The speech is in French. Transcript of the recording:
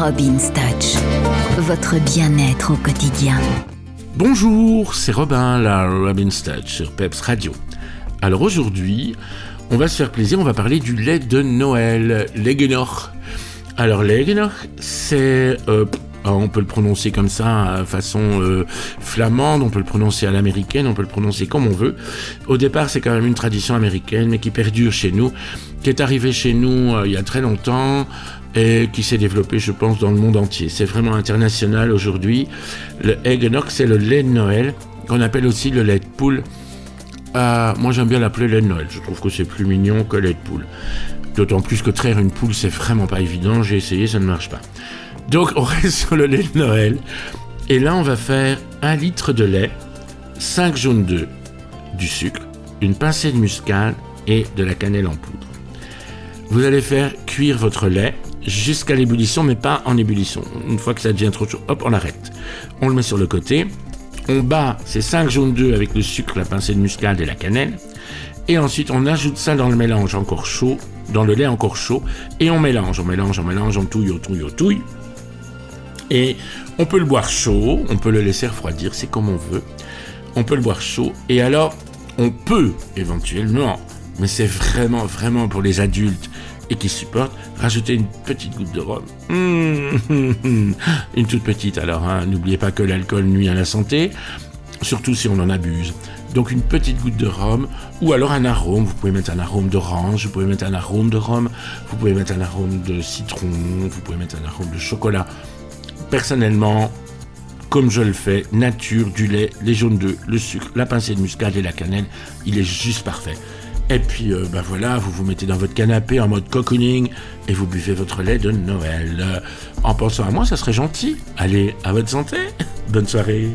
Robin's Touch, votre bien-être au quotidien. Bonjour, c'est Robin, la Robin's Touch sur Peps Radio. Alors aujourd'hui, on va se faire plaisir, on va parler du lait de Noël, l'Egenor. Alors l'Egenor, c'est... Euh, on peut le prononcer comme ça, façon euh, flamande, on peut le prononcer à l'américaine, on peut le prononcer comme on veut. Au départ, c'est quand même une tradition américaine, mais qui perdure chez nous, qui est arrivée chez nous euh, il y a très longtemps et qui s'est développée, je pense, dans le monde entier. C'est vraiment international aujourd'hui. Le Eggnog, c'est le lait de Noël, qu'on appelle aussi le lait de poule. moi, j'aime bien l'appeler lait Noël. Je trouve que c'est plus mignon que lait de poule. D'autant plus que traire une poule, c'est vraiment pas évident. J'ai essayé, ça ne marche pas. Donc, on reste sur le lait de Noël. Et là, on va faire un litre de lait, 5 jaunes d'œufs, du sucre, une pincée de muscade et de la cannelle en poudre. Vous allez faire cuire votre lait jusqu'à l'ébullition, mais pas en ébullition. Une fois que ça devient trop chaud, hop, on arrête. On le met sur le côté. On bat ces 5 jaunes d'œufs avec le sucre, la pincée de muscade et la cannelle. Et ensuite, on ajoute ça dans le mélange encore chaud dans le lait encore chaud et on mélange, on mélange, on mélange, on touille, on touille, on touille. Et on peut le boire chaud, on peut le laisser refroidir, c'est comme on veut. On peut le boire chaud et alors on peut éventuellement, mais c'est vraiment, vraiment pour les adultes et qui supportent, rajouter une petite goutte de rhum. Mmh, une toute petite alors, hein. n'oubliez pas que l'alcool nuit à la santé, surtout si on en abuse. Donc une petite goutte de rhum, ou alors un arôme. Vous pouvez mettre un arôme d'orange, vous pouvez mettre un arôme de rhum, vous pouvez mettre un arôme de citron, vous pouvez mettre un arôme de chocolat. Personnellement, comme je le fais, nature, du lait, les jaunes d'œufs, le sucre, la pincée de muscade et la cannelle, il est juste parfait. Et puis, ben voilà, vous vous mettez dans votre canapé en mode cocooning et vous buvez votre lait de Noël. En pensant à moi, ça serait gentil. Allez, à votre santé. Bonne soirée.